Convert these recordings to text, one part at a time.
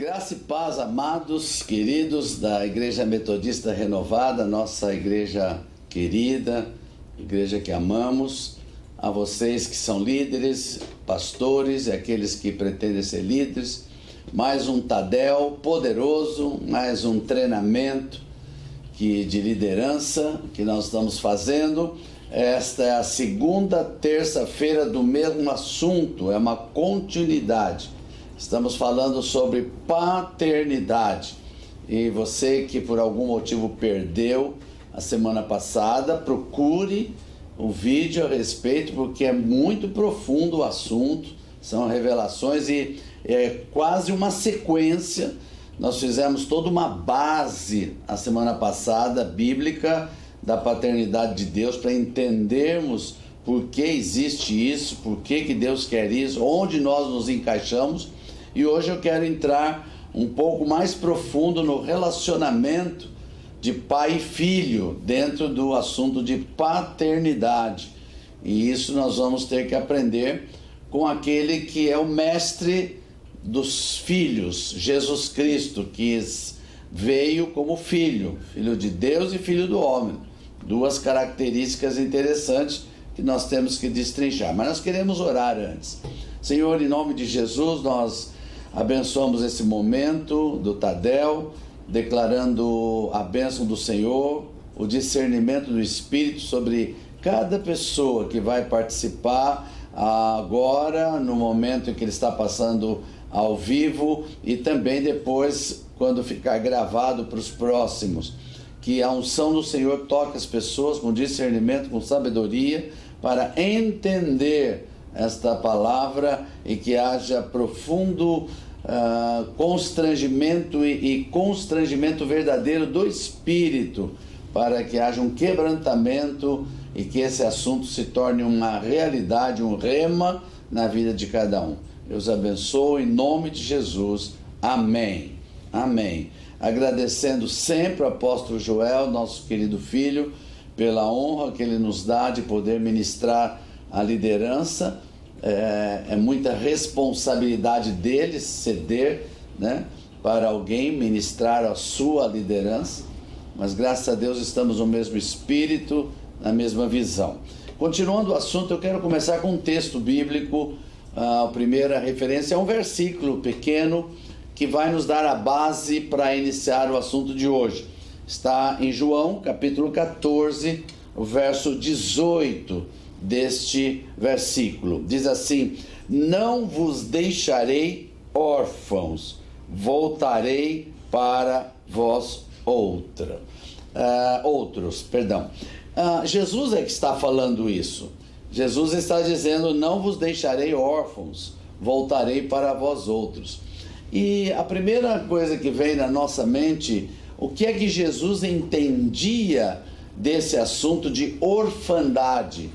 Graça e paz, amados, queridos da Igreja Metodista Renovada, nossa igreja querida, igreja que amamos, a vocês que são líderes, pastores e aqueles que pretendem ser líderes, mais um Tadel poderoso, mais um treinamento que, de liderança que nós estamos fazendo. Esta é a segunda terça-feira do mesmo assunto, é uma continuidade Estamos falando sobre paternidade. E você que por algum motivo perdeu a semana passada, procure o vídeo a respeito, porque é muito profundo o assunto, são revelações e é quase uma sequência. Nós fizemos toda uma base a semana passada bíblica da paternidade de Deus para entendermos por que existe isso, por que, que Deus quer isso, onde nós nos encaixamos e hoje eu quero entrar um pouco mais profundo no relacionamento de pai e filho dentro do assunto de paternidade. E isso nós vamos ter que aprender com aquele que é o mestre dos filhos, Jesus Cristo, que veio como filho, filho de Deus e filho do homem. Duas características interessantes que nós temos que destrinchar. Mas nós queremos orar antes. Senhor, em nome de Jesus, nós Abençoamos esse momento do Tadel, declarando a bênção do Senhor, o discernimento do Espírito sobre cada pessoa que vai participar agora, no momento em que ele está passando ao vivo e também depois, quando ficar gravado para os próximos. Que a unção do Senhor toque as pessoas com discernimento, com sabedoria, para entender esta palavra e que haja profundo uh, constrangimento e, e constrangimento verdadeiro do espírito, para que haja um quebrantamento e que esse assunto se torne uma realidade, um rema na vida de cada um. Deus abençoe em nome de Jesus. Amém. Amém. Agradecendo sempre o apóstolo Joel, nosso querido filho, pela honra que ele nos dá de poder ministrar a liderança. É, é muita responsabilidade dele ceder né, para alguém ministrar a sua liderança, mas graças a Deus estamos no mesmo espírito, na mesma visão. Continuando o assunto, eu quero começar com um texto bíblico. A primeira referência é um versículo pequeno que vai nos dar a base para iniciar o assunto de hoje. Está em João, capítulo 14, o verso 18 deste versículo. Diz assim: Não vos deixarei órfãos, voltarei para vós outra. Uh, outros, perdão. Uh, Jesus é que está falando isso. Jesus está dizendo: Não vos deixarei órfãos, voltarei para vós outros. E a primeira coisa que vem na nossa mente, o que é que Jesus entendia desse assunto de orfandade?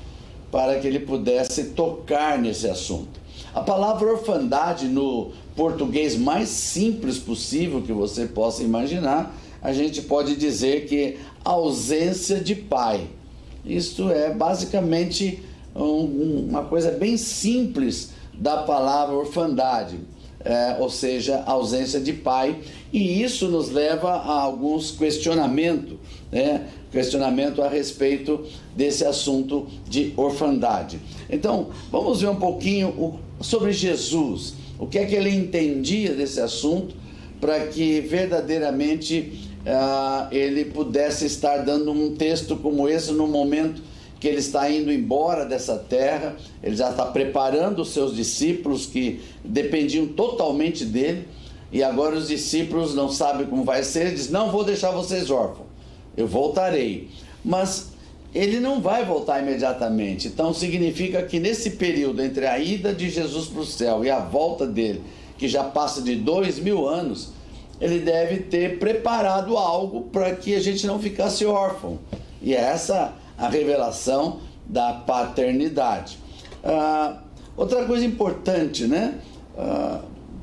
Para que ele pudesse tocar nesse assunto. A palavra orfandade, no português mais simples possível que você possa imaginar, a gente pode dizer que ausência de pai. Isto é basicamente um, uma coisa bem simples da palavra orfandade, é, ou seja, ausência de pai, e isso nos leva a alguns questionamentos, né? Questionamento a respeito desse assunto de orfandade. Então, vamos ver um pouquinho sobre Jesus, o que é que ele entendia desse assunto, para que verdadeiramente uh, ele pudesse estar dando um texto como esse no momento que ele está indo embora dessa terra, ele já está preparando os seus discípulos que dependiam totalmente dele, e agora os discípulos não sabem como vai ser, ele diz: Não vou deixar vocês órfãos eu voltarei. Mas ele não vai voltar imediatamente. Então significa que nesse período entre a ida de Jesus para o céu e a volta dele, que já passa de dois mil anos, ele deve ter preparado algo para que a gente não ficasse órfão. E é essa a revelação da paternidade. Ah, outra coisa importante, né? Ah,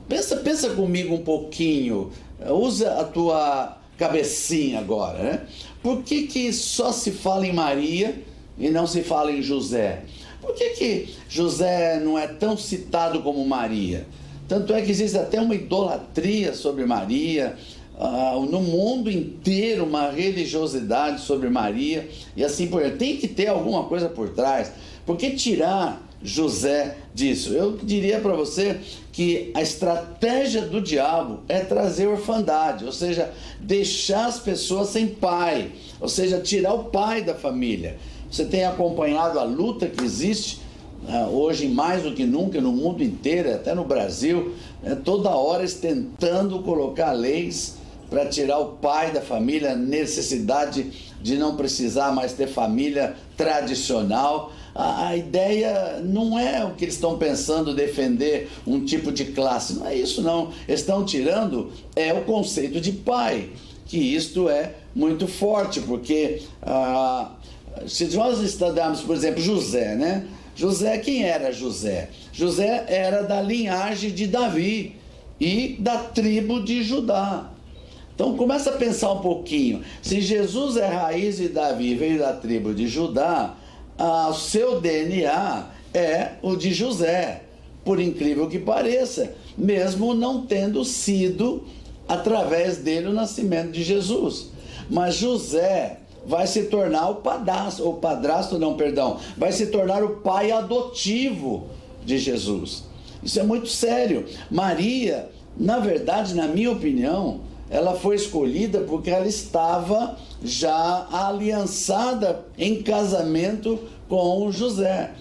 pensa, pensa comigo um pouquinho. Usa a tua cabecinha agora, né? Por que, que só se fala em Maria e não se fala em José? Por que, que José não é tão citado como Maria? Tanto é que existe até uma idolatria sobre Maria, uh, no mundo inteiro uma religiosidade sobre Maria e assim por diante. Tem que ter alguma coisa por trás. Porque tirar José disso? Eu diria para você que a estratégia do diabo é trazer orfandade, ou seja, deixar as pessoas sem pai, ou seja, tirar o pai da família. Você tem acompanhado a luta que existe uh, hoje, mais do que nunca, no mundo inteiro, até no Brasil, né, toda hora tentando colocar leis para tirar o pai da família, necessidade de não precisar mais ter família tradicional. A, a, ideia não é o que eles estão pensando defender um tipo de classe, não é isso não. Estão tirando é o conceito de pai, que isto é muito forte, porque ah, se nós estudarmos, por exemplo, José, né? José, quem era José? José era da linhagem de Davi e da tribo de Judá. Então começa a pensar um pouquinho. Se Jesus é raiz de Davi, veio da tribo de Judá, o seu DNA é o de José, por incrível que pareça, mesmo não tendo sido através dele o nascimento de Jesus. Mas José vai se tornar o padrasto, o padrasto não, perdão, vai se tornar o pai adotivo de Jesus. Isso é muito sério. Maria, na verdade, na minha opinião, ela foi escolhida porque ela estava já aliançada em casamento com José.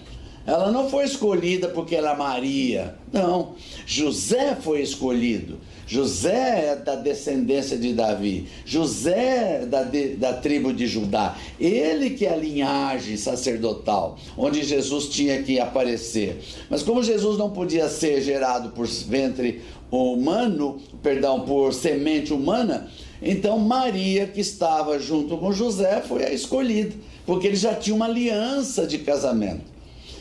Ela não foi escolhida porque ela é Maria. Não. José foi escolhido. José é da descendência de Davi. José é da, de, da tribo de Judá. Ele que é a linhagem sacerdotal, onde Jesus tinha que aparecer. Mas como Jesus não podia ser gerado por ventre humano, perdão, por semente humana, então Maria, que estava junto com José, foi a escolhida, porque ele já tinha uma aliança de casamento.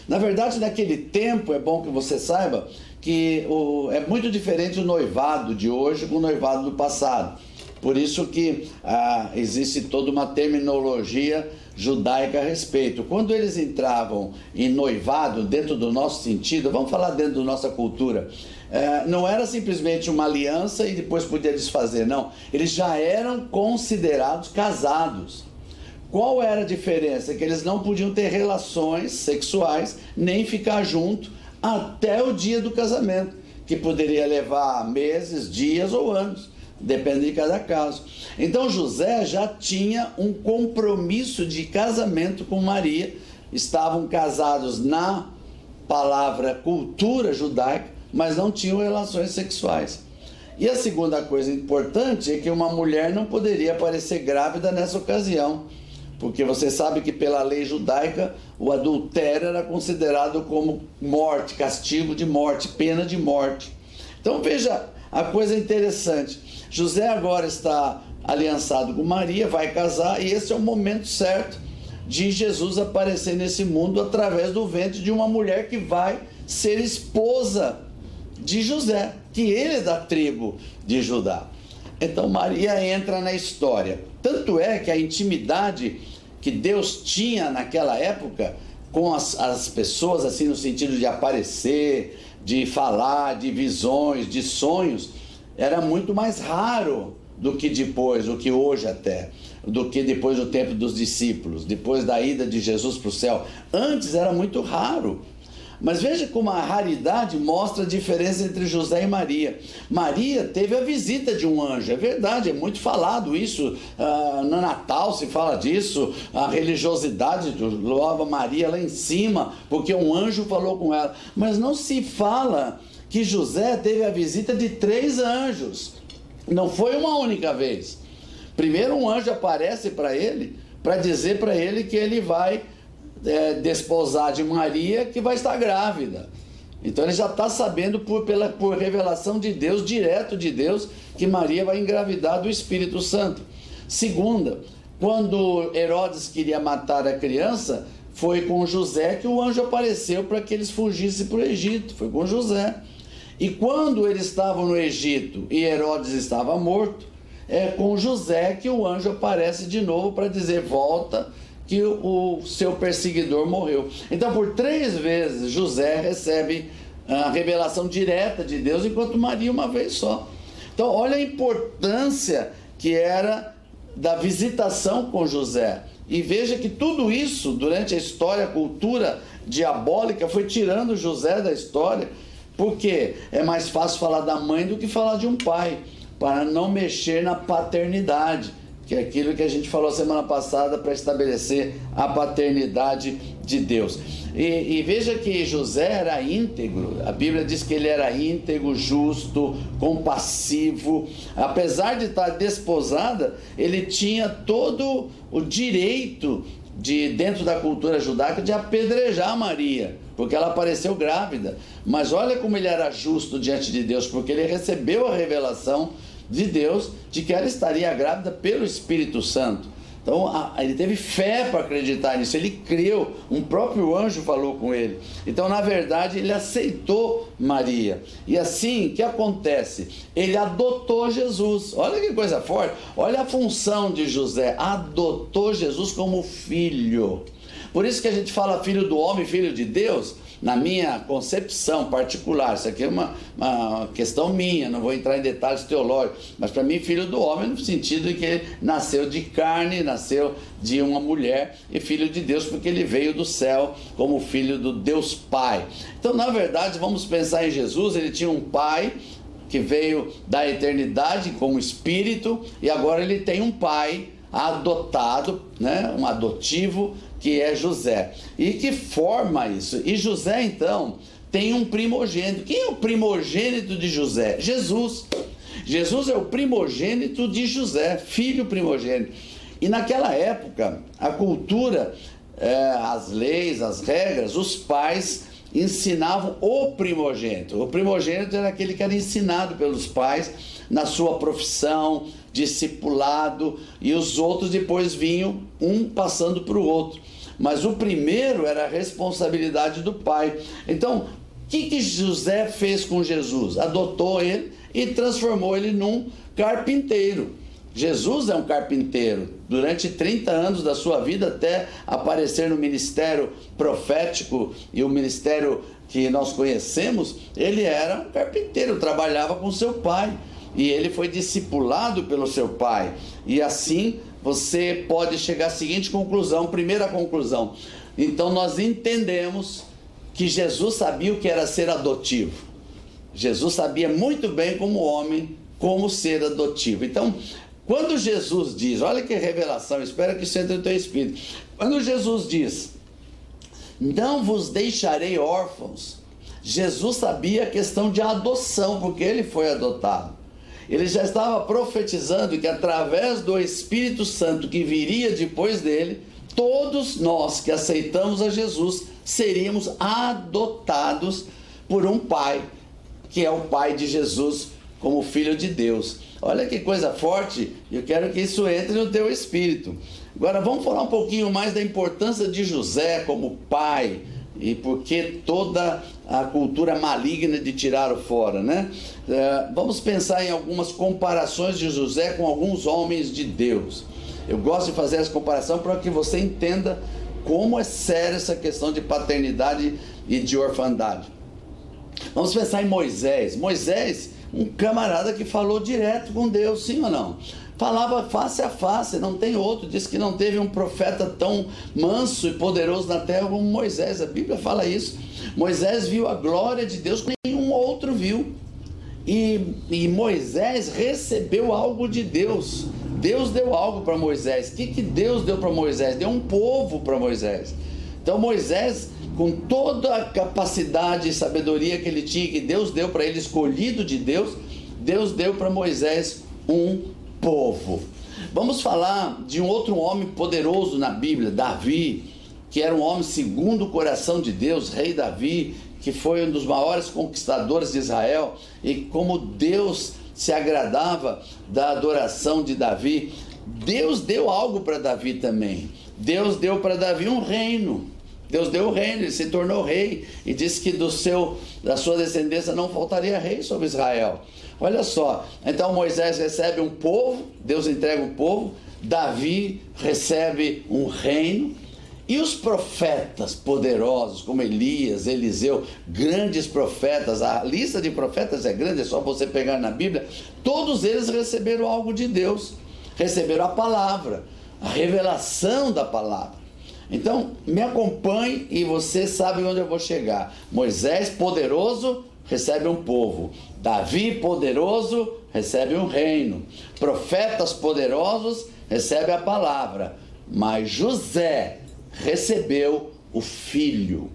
Na verdade, naquele tempo, é bom que você saiba que o, é muito diferente o noivado de hoje com o noivado do passado. Por isso que ah, existe toda uma terminologia judaica a respeito. Quando eles entravam em noivado, dentro do nosso sentido, vamos falar dentro da nossa cultura, é, não era simplesmente uma aliança e depois podia desfazer, não. Eles já eram considerados casados. Qual era a diferença? Que eles não podiam ter relações sexuais nem ficar junto até o dia do casamento, que poderia levar meses, dias ou anos, depende de cada caso. Então José já tinha um compromisso de casamento com Maria, estavam casados na palavra cultura judaica mas não tinham relações sexuais. E a segunda coisa importante é que uma mulher não poderia aparecer grávida nessa ocasião, porque você sabe que pela lei judaica o adultério era considerado como morte, castigo de morte, pena de morte. Então veja a coisa interessante. José agora está aliançado com Maria, vai casar e esse é o momento certo de Jesus aparecer nesse mundo através do ventre de uma mulher que vai ser esposa de José, que ele é da tribo de Judá. Então Maria entra na história. Tanto é que a intimidade que Deus tinha naquela época com as, as pessoas, assim, no sentido de aparecer, de falar, de visões, de sonhos, era muito mais raro do que depois, do que hoje até, do que depois do tempo dos discípulos, depois da ida de Jesus para o céu. Antes era muito raro. Mas veja como a raridade mostra a diferença entre José e Maria. Maria teve a visita de um anjo, é verdade, é muito falado isso. Ah, no Natal se fala disso, a religiosidade louva Maria lá em cima, porque um anjo falou com ela. Mas não se fala que José teve a visita de três anjos. Não foi uma única vez. Primeiro, um anjo aparece para ele para dizer para ele que ele vai é, desposar de Maria que vai estar grávida. Então ele já está sabendo por, pela, por revelação de Deus, direto de Deus, que Maria vai engravidar do Espírito Santo. Segunda, quando Herodes queria matar a criança, foi com José que o anjo apareceu para que eles fugissem para o Egito. Foi com José. E quando eles estavam no Egito e Herodes estava morto, é com José que o anjo aparece de novo para dizer: volta que o seu perseguidor morreu. Então, por três vezes, José recebe a revelação direta de Deus, enquanto Maria uma vez só. Então, olha a importância que era da visitação com José. E veja que tudo isso, durante a história, a cultura diabólica, foi tirando José da história, porque é mais fácil falar da mãe do que falar de um pai, para não mexer na paternidade que é aquilo que a gente falou semana passada para estabelecer a paternidade de Deus. E, e, veja que José era íntegro, a Bíblia diz que ele era íntegro, justo, compassivo, apesar de estar desposada, ele tinha todo o direito de dentro da cultura judaica de apedrejar Maria, porque ela apareceu grávida. Mas olha como ele era justo diante de Deus, porque ele recebeu a revelação de Deus de que ela estaria grávida pelo Espírito Santo. Então ele teve fé para acreditar nisso, ele creu, um próprio anjo falou com ele. Então, na verdade, ele aceitou Maria. E assim, que acontece? Ele adotou Jesus. Olha que coisa forte. Olha a função de José: adotou Jesus como filho. Por isso que a gente fala filho do homem, filho de Deus, na minha concepção particular, isso aqui é uma, uma questão minha, não vou entrar em detalhes teológicos, mas para mim, filho do homem, no sentido de que ele nasceu de carne, nasceu de uma mulher e filho de Deus, porque ele veio do céu como filho do Deus Pai. Então, na verdade, vamos pensar em Jesus, ele tinha um pai que veio da eternidade como espírito e agora ele tem um pai adotado, né, um adotivo que é José. E que forma isso? E José, então, tem um primogênito. Quem é o primogênito de José? Jesus. Jesus é o primogênito de José, filho primogênito. E naquela época, a cultura, é, as leis, as regras, os pais ensinavam o primogênito. O primogênito era aquele que era ensinado pelos pais na sua profissão, discipulado, e os outros depois vinham um passando para o outro mas o primeiro era a responsabilidade do pai. Então, o que, que José fez com Jesus? Adotou ele e transformou ele num carpinteiro. Jesus é um carpinteiro. Durante 30 anos da sua vida, até aparecer no ministério profético e o ministério que nós conhecemos, ele era um carpinteiro, trabalhava com seu pai. E ele foi discipulado pelo seu pai. E assim você pode chegar à seguinte conclusão: primeira conclusão. Então nós entendemos que Jesus sabia o que era ser adotivo. Jesus sabia muito bem como homem como ser adotivo. Então, quando Jesus diz, olha que revelação, espero que isso entre no teu espírito. Quando Jesus diz: "Não vos deixarei órfãos", Jesus sabia a questão de adoção, porque ele foi adotado ele já estava profetizando que através do Espírito Santo que viria depois dele, todos nós que aceitamos a Jesus seríamos adotados por um pai, que é o pai de Jesus como filho de Deus. Olha que coisa forte, eu quero que isso entre no teu espírito. Agora vamos falar um pouquinho mais da importância de José como pai, e porque toda a cultura maligna de tirar o fora, né? É, vamos pensar em algumas comparações de José com alguns homens de Deus. Eu gosto de fazer essa comparação para que você entenda como é séria essa questão de paternidade e de orfandade. Vamos pensar em Moisés. Moisés, um camarada que falou direto com Deus, sim ou não? Falava face a face, não tem outro. Diz que não teve um profeta tão manso e poderoso na terra como Moisés. A Bíblia fala isso. Moisés viu a glória de Deus que nenhum outro viu. E, e Moisés recebeu algo de Deus. Deus deu algo para Moisés. O que, que Deus deu para Moisés? Deu um povo para Moisés. Então Moisés, com toda a capacidade e sabedoria que ele tinha, que Deus deu para ele, escolhido de Deus, Deus deu para Moisés um povo. Vamos falar de um outro homem poderoso na Bíblia, Davi, que era um homem segundo o coração de Deus, rei Davi, que foi um dos maiores conquistadores de Israel, e como Deus se agradava da adoração de Davi, Deus deu algo para Davi também. Deus deu para Davi um reino. Deus deu o reino, ele se tornou rei e disse que do seu, da sua descendência não faltaria rei sobre Israel. Olha só, então Moisés recebe um povo, Deus entrega um povo, Davi recebe um reino, E os profetas poderosos, como Elias, Eliseu, grandes profetas, a lista de profetas é grande, é só você pegar na Bíblia, todos eles receberam algo de Deus, receberam a palavra, a revelação da palavra. Então, me acompanhe e você sabe onde eu vou chegar. Moisés, poderoso, recebe um povo. Davi, poderoso, recebe um reino. Profetas poderosos, recebe a palavra. Mas José recebeu o filho,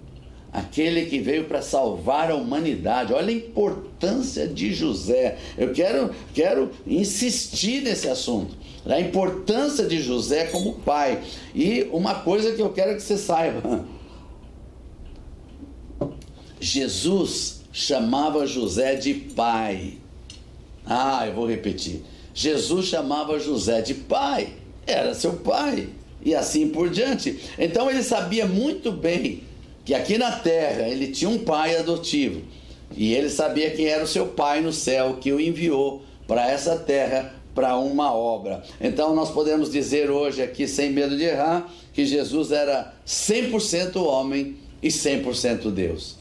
aquele que veio para salvar a humanidade. Olha a importância de José. Eu quero, quero insistir nesse assunto. A importância de José como pai. E uma coisa que eu quero que você saiba: Jesus chamava José de pai. Ah, eu vou repetir. Jesus chamava José de pai, era seu pai, e assim por diante. Então ele sabia muito bem que aqui na terra ele tinha um pai adotivo, e ele sabia quem era o seu pai no céu que o enviou para essa terra para uma obra. Então nós podemos dizer hoje aqui, sem medo de errar, que Jesus era 100% homem e 100% Deus.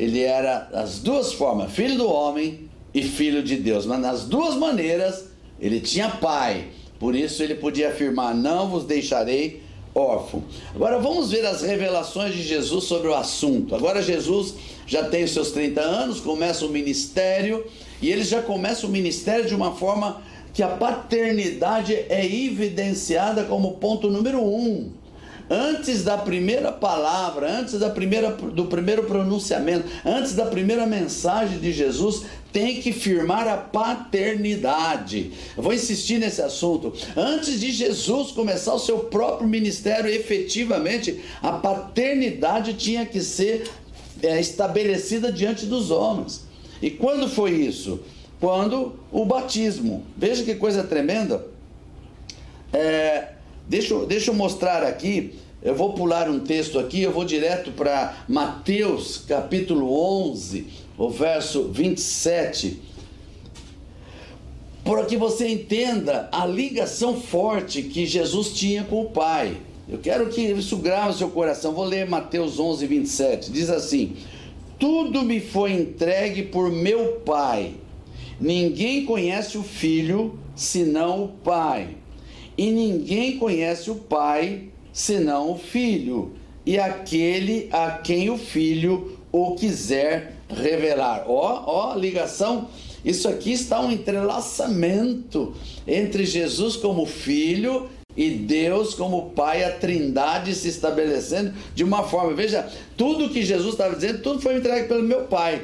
Ele era as duas formas, filho do homem e filho de Deus, mas nas duas maneiras ele tinha pai. Por isso ele podia afirmar: Não vos deixarei órfão. Agora vamos ver as revelações de Jesus sobre o assunto. Agora Jesus já tem os seus 30 anos, começa o ministério, e ele já começa o ministério de uma forma que a paternidade é evidenciada como ponto número um. Antes da primeira palavra, antes da primeira, do primeiro pronunciamento, antes da primeira mensagem de Jesus, tem que firmar a paternidade. Eu vou insistir nesse assunto. Antes de Jesus começar o seu próprio ministério, efetivamente, a paternidade tinha que ser é, estabelecida diante dos homens. E quando foi isso? quando o batismo. Veja que coisa tremenda. É, deixa, deixa eu mostrar aqui. Eu vou pular um texto aqui, eu vou direto para Mateus capítulo 11, o verso 27. Para que você entenda a ligação forte que Jesus tinha com o Pai. Eu quero que isso grave seu coração. Vou ler Mateus 11, 27. Diz assim: Tudo me foi entregue por meu Pai Ninguém conhece o filho senão o pai, e ninguém conhece o pai senão o filho, e aquele a quem o filho o quiser revelar. Ó, ó, ligação. Isso aqui está um entrelaçamento entre Jesus como filho e Deus como Pai, a Trindade se estabelecendo de uma forma. Veja, tudo que Jesus estava dizendo, tudo foi entregue pelo meu Pai.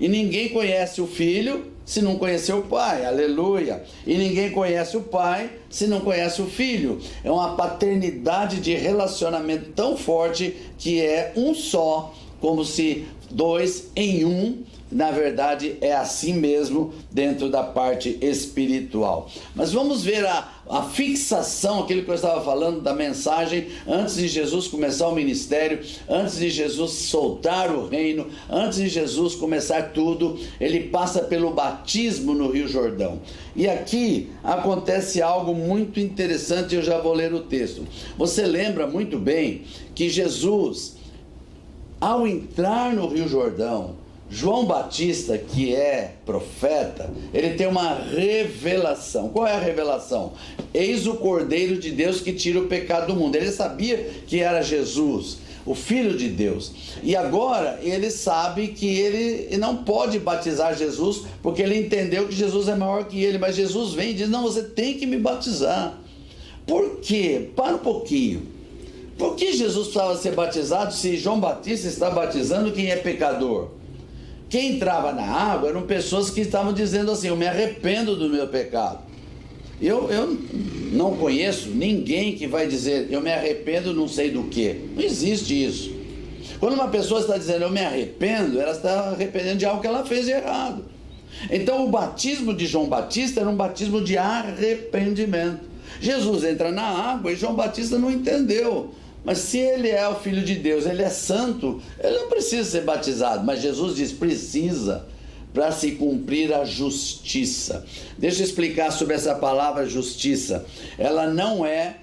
E ninguém conhece o Filho se não conhecer o Pai, aleluia. E ninguém conhece o Pai se não conhece o Filho. É uma paternidade de relacionamento tão forte que é um só, como se dois em um na verdade é assim mesmo dentro da parte espiritual. Mas vamos ver a, a fixação, aquilo que eu estava falando da mensagem antes de Jesus começar o ministério, antes de Jesus soltar o reino, antes de Jesus começar tudo, ele passa pelo batismo no Rio Jordão. E aqui acontece algo muito interessante, eu já vou ler o texto. Você lembra muito bem que Jesus, ao entrar no Rio Jordão, João Batista, que é profeta, ele tem uma revelação. Qual é a revelação? Eis o Cordeiro de Deus que tira o pecado do mundo. Ele sabia que era Jesus, o Filho de Deus. E agora ele sabe que ele não pode batizar Jesus, porque ele entendeu que Jesus é maior que ele. Mas Jesus vem e diz: Não, você tem que me batizar. Por quê? Para um pouquinho. Por que Jesus precisava ser batizado se João Batista está batizando quem é pecador? Quem entrava na água eram pessoas que estavam dizendo assim: Eu me arrependo do meu pecado. Eu, eu não conheço ninguém que vai dizer: Eu me arrependo não sei do que. Não existe isso. Quando uma pessoa está dizendo eu me arrependo, ela está arrependendo de algo que ela fez errado. Então o batismo de João Batista era um batismo de arrependimento. Jesus entra na água e João Batista não entendeu. Mas se ele é o filho de Deus, ele é santo, ele não precisa ser batizado. Mas Jesus diz: precisa, para se cumprir a justiça. Deixa eu explicar sobre essa palavra justiça. Ela não é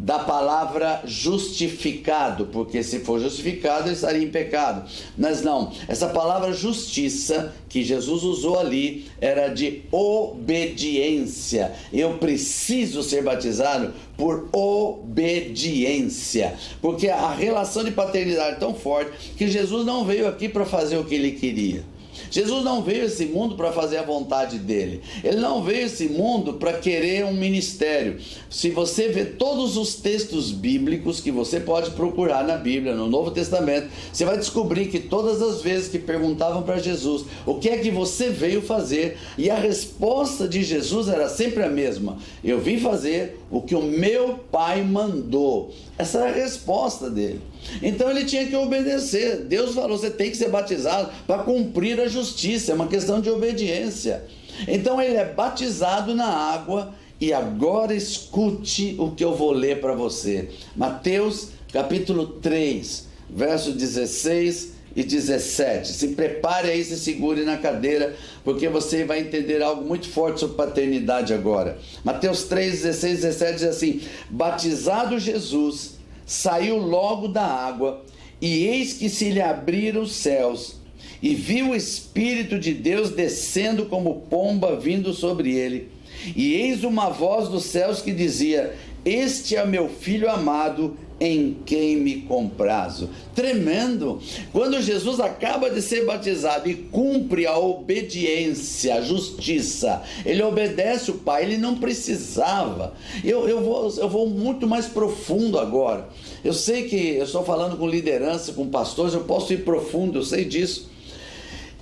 da palavra justificado, porque se for justificado ele estaria em pecado. Mas não, essa palavra justiça que Jesus usou ali era de obediência. Eu preciso ser batizado por obediência, porque a relação de paternidade é tão forte que Jesus não veio aqui para fazer o que ele queria. Jesus não veio a esse mundo para fazer a vontade dele. Ele não veio a esse mundo para querer um ministério. Se você vê todos os textos bíblicos que você pode procurar na Bíblia, no Novo Testamento, você vai descobrir que todas as vezes que perguntavam para Jesus o que é que você veio fazer, e a resposta de Jesus era sempre a mesma: Eu vim fazer o que o meu pai mandou. Essa era a resposta dele. Então ele tinha que obedecer. Deus falou: você tem que ser batizado para cumprir a justiça, é uma questão de obediência. Então ele é batizado na água e agora escute o que eu vou ler para você. Mateus capítulo 3, verso 16 e 17. Se prepare aí, se segure na cadeira, porque você vai entender algo muito forte sobre paternidade agora. Mateus 3, 16 e 17 diz assim: Batizado Jesus saiu logo da água, e eis que se lhe abriram os céus, e viu o Espírito de Deus descendo como pomba vindo sobre ele. E eis uma voz dos céus que dizia: Este é meu filho amado, em quem me comprazo. Tremendo! Quando Jesus acaba de ser batizado e cumpre a obediência, a justiça, ele obedece o Pai, ele não precisava. Eu, eu, vou, eu vou muito mais profundo agora. Eu sei que eu estou falando com liderança, com pastores, eu posso ir profundo, eu sei disso.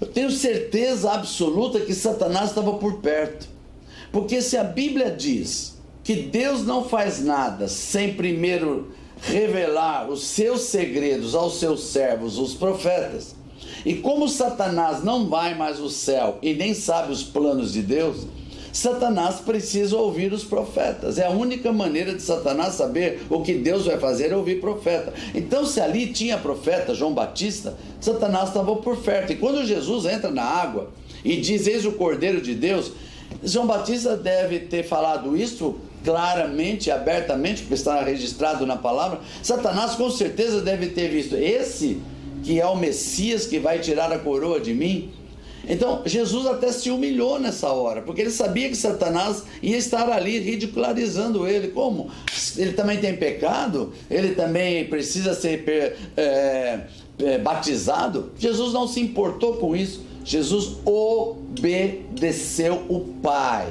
Eu tenho certeza absoluta que Satanás estava por perto. Porque se a Bíblia diz que Deus não faz nada sem primeiro revelar os seus segredos aos seus servos, os profetas. E como Satanás não vai mais ao céu e nem sabe os planos de Deus, Satanás precisa ouvir os profetas. É a única maneira de Satanás saber o que Deus vai fazer é ouvir profeta. Então, se ali tinha profeta João Batista, Satanás estava por perto. E quando Jesus entra na água e diz: Eis o Cordeiro de Deus, João Batista deve ter falado isso claramente, abertamente, porque está registrado na palavra, Satanás com certeza deve ter visto esse que é o Messias que vai tirar a coroa de mim. Então, Jesus até se humilhou nessa hora, porque ele sabia que Satanás ia estar ali ridicularizando ele. Como? Ele também tem pecado? Ele também precisa ser é, é, batizado? Jesus não se importou com isso. Jesus obedeceu o Pai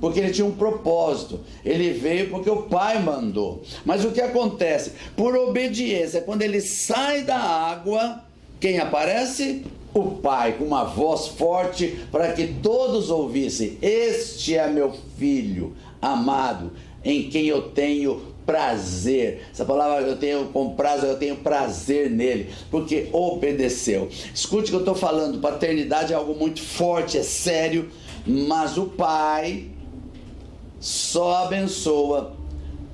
porque ele tinha um propósito. Ele veio porque o Pai mandou. Mas o que acontece? Por obediência, quando ele sai da água, quem aparece? O Pai, com uma voz forte, para que todos ouvissem: Este é meu filho amado, em quem eu tenho prazer. Essa palavra eu tenho com prazer, eu tenho prazer nele, porque obedeceu. Escute o que eu estou falando: paternidade é algo muito forte, é sério, mas o pai só abençoa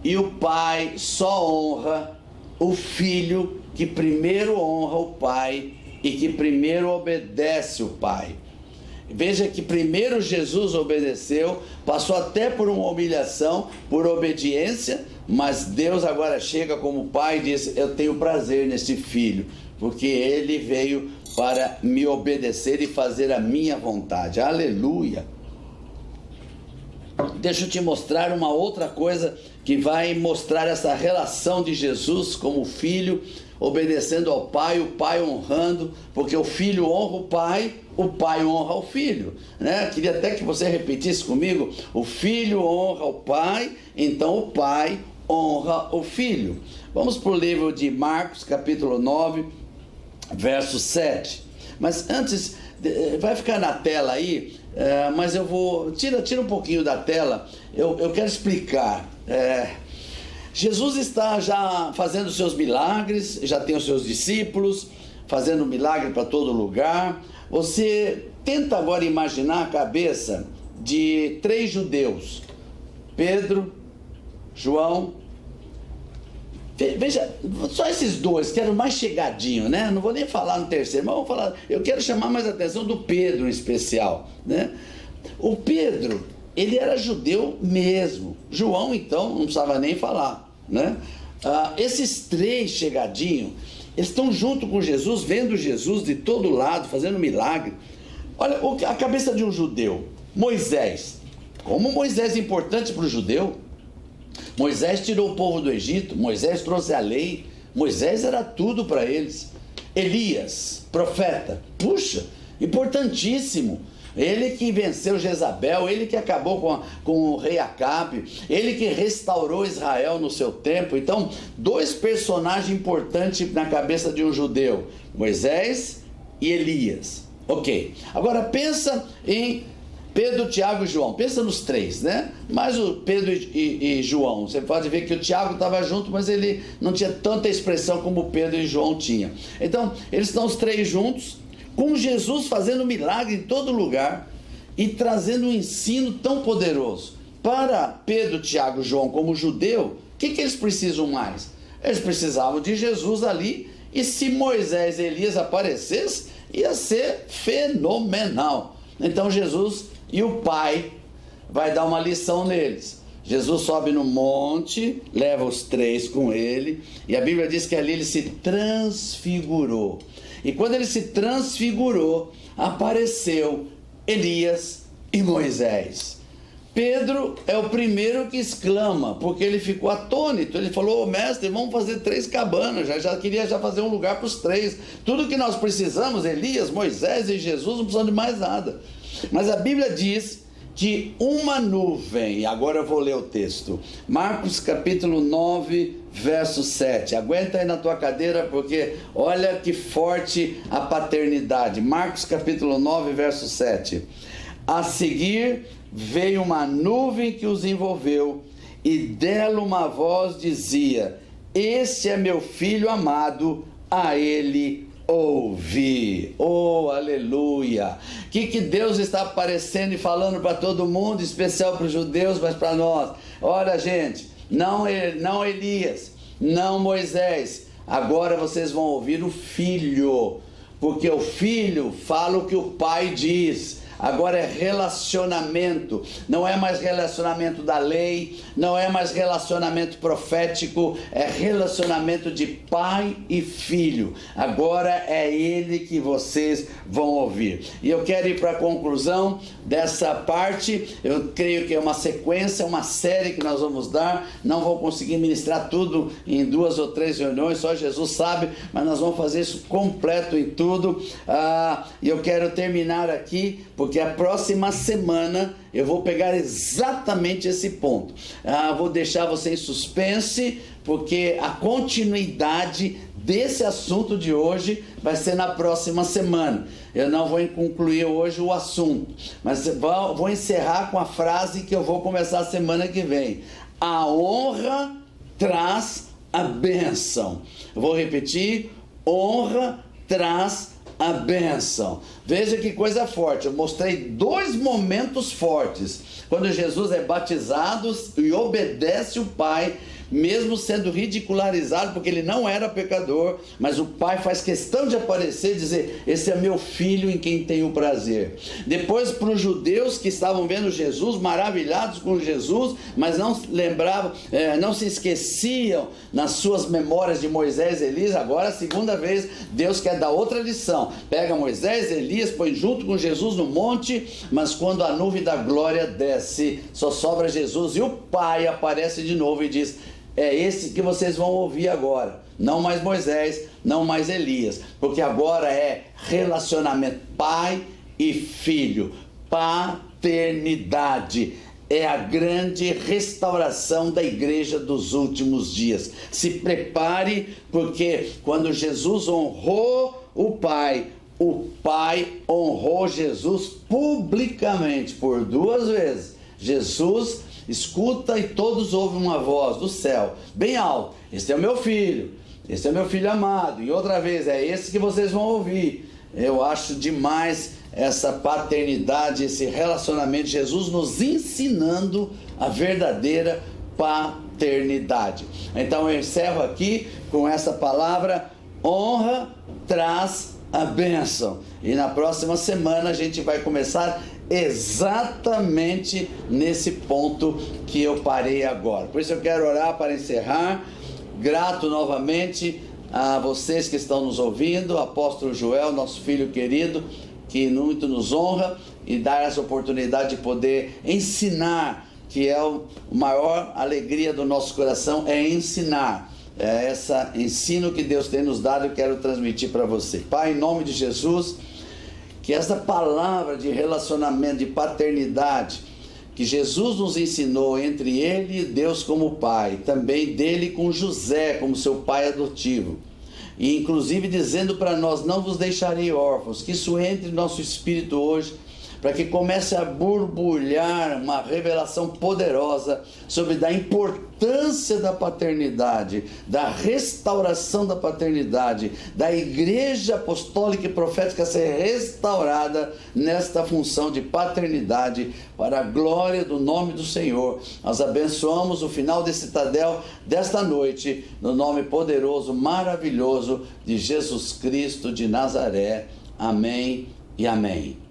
e o pai só honra o filho que primeiro honra o pai e que primeiro obedece o pai. Veja que primeiro Jesus obedeceu, passou até por uma humilhação, por obediência, mas Deus agora chega como pai e diz: Eu tenho prazer nesse filho, porque ele veio para me obedecer e fazer a minha vontade. Aleluia! Deixa eu te mostrar uma outra coisa que vai mostrar essa relação de Jesus como filho, obedecendo ao pai, o pai honrando, porque o filho honra o pai, o pai honra o filho. Né? Queria até que você repetisse comigo: o filho honra o pai, então o pai honra o filho. Vamos para o livro de Marcos, capítulo 9, verso 7. Mas antes, vai ficar na tela aí é, mas eu vou. Tira, tira um pouquinho da tela, eu, eu quero explicar. É, Jesus está já fazendo seus milagres, já tem os seus discípulos, fazendo milagre para todo lugar. Você tenta agora imaginar a cabeça de três judeus: Pedro, João Veja, só esses dois, que eram mais chegadinhos, né? Não vou nem falar no terceiro, mas vou falar. Eu quero chamar mais a atenção do Pedro em especial, né? O Pedro, ele era judeu mesmo. João, então, não precisava nem falar. né? Ah, esses três chegadinhos, eles estão junto com Jesus, vendo Jesus de todo lado, fazendo milagre. Olha, a cabeça de um judeu, Moisés. Como Moisés é importante para o judeu? Moisés tirou o povo do Egito, Moisés trouxe a lei, Moisés era tudo para eles. Elias, profeta, puxa, importantíssimo. Ele que venceu Jezabel, ele que acabou com, a, com o rei Acabe, ele que restaurou Israel no seu tempo. Então, dois personagens importantes na cabeça de um judeu: Moisés e Elias. Ok. Agora pensa em Pedro, Tiago e João. Pensa nos três, né? Mas o Pedro e, e, e João. Você pode ver que o Tiago estava junto, mas ele não tinha tanta expressão como Pedro e João tinham. Então, eles estão os três juntos com Jesus fazendo milagre em todo lugar e trazendo um ensino tão poderoso. Para Pedro, Tiago e João, como judeu, o que, que eles precisam mais? Eles precisavam de Jesus ali, e se Moisés e Elias aparecessem, ia ser fenomenal. Então Jesus e o Pai vai dar uma lição neles. Jesus sobe no monte, leva os três com ele, e a Bíblia diz que ali ele se transfigurou. E quando ele se transfigurou, apareceu Elias e Moisés. Pedro é o primeiro que exclama, porque ele ficou atônito. Ele falou: oh, mestre, vamos fazer três cabanas. Já, já queria já fazer um lugar para os três. Tudo que nós precisamos, Elias, Moisés e Jesus, não precisamos de mais nada. Mas a Bíblia diz que uma nuvem, e agora eu vou ler o texto, Marcos capítulo 9, verso 7. Aguenta aí na tua cadeira, porque olha que forte a paternidade. Marcos capítulo 9, verso 7. A seguir veio uma nuvem que os envolveu, e dela uma voz dizia: Este é meu filho amado, a ele ouvi. Oh, aleluia! O que, que Deus está aparecendo e falando para todo mundo, especial para os judeus, mas para nós? Olha, gente não, não Elias, não Moisés. Agora vocês vão ouvir o filho, porque o filho fala o que o pai diz agora é relacionamento, não é mais relacionamento da lei, não é mais relacionamento profético, é relacionamento de pai e filho. Agora é ele que vocês vão ouvir. E eu quero ir para a conclusão dessa parte, eu creio que é uma sequência, uma série que nós vamos dar, não vou conseguir ministrar tudo em duas ou três reuniões, só Jesus sabe, mas nós vamos fazer isso completo em tudo. Ah, e eu quero terminar aqui, porque a próxima semana eu vou pegar exatamente esse ponto. Ah, vou deixar você em suspense, porque a continuidade desse assunto de hoje vai ser na próxima semana. Eu não vou concluir hoje o assunto, mas vou encerrar com a frase que eu vou começar a semana que vem. A honra traz a bênção. Vou repetir: honra traz a bênção. Veja que coisa forte. Eu mostrei dois momentos fortes. Quando Jesus é batizado e obedece o Pai mesmo sendo ridicularizado, porque ele não era pecador, mas o pai faz questão de aparecer e dizer: Esse é meu filho em quem tenho prazer. Depois, para os judeus que estavam vendo Jesus, maravilhados com Jesus, mas não lembravam, é, não se esqueciam nas suas memórias de Moisés e Elias, agora a segunda vez Deus quer dar outra lição. Pega Moisés, Elias, põe junto com Jesus no monte, mas quando a nuvem da glória desce, só sobra Jesus e o pai aparece de novo e diz: é esse que vocês vão ouvir agora. Não mais Moisés, não mais Elias, porque agora é relacionamento pai e filho, paternidade. É a grande restauração da igreja dos últimos dias. Se prepare, porque quando Jesus honrou o Pai, o Pai honrou Jesus publicamente por duas vezes. Jesus escuta e todos ouvem uma voz do céu, bem alto: Este é o meu filho, este é o meu filho amado. E outra vez, é esse que vocês vão ouvir. Eu acho demais essa paternidade, esse relacionamento, Jesus nos ensinando a verdadeira paternidade. Então eu encerro aqui com essa palavra: honra traz a bênção. E na próxima semana a gente vai começar exatamente nesse ponto que eu parei agora. Por isso eu quero orar para encerrar. Grato novamente a vocês que estão nos ouvindo, apóstolo Joel, nosso filho querido, que muito nos honra e dá essa oportunidade de poder ensinar, que é o maior alegria do nosso coração, é ensinar. É esse ensino que Deus tem nos dado, eu quero transmitir para você. Pai, em nome de Jesus, que essa palavra de relacionamento, de paternidade, que Jesus nos ensinou entre ele e Deus como pai, também dele com José como seu pai adotivo. E inclusive dizendo para nós: não vos deixarei órfãos, que isso entre no nosso espírito hoje para que comece a borbulhar uma revelação poderosa sobre a importância da paternidade, da restauração da paternidade, da igreja apostólica e profética ser restaurada nesta função de paternidade para a glória do nome do Senhor. Nós abençoamos o final desse Tadel desta noite, no nome poderoso, maravilhoso de Jesus Cristo de Nazaré. Amém e amém.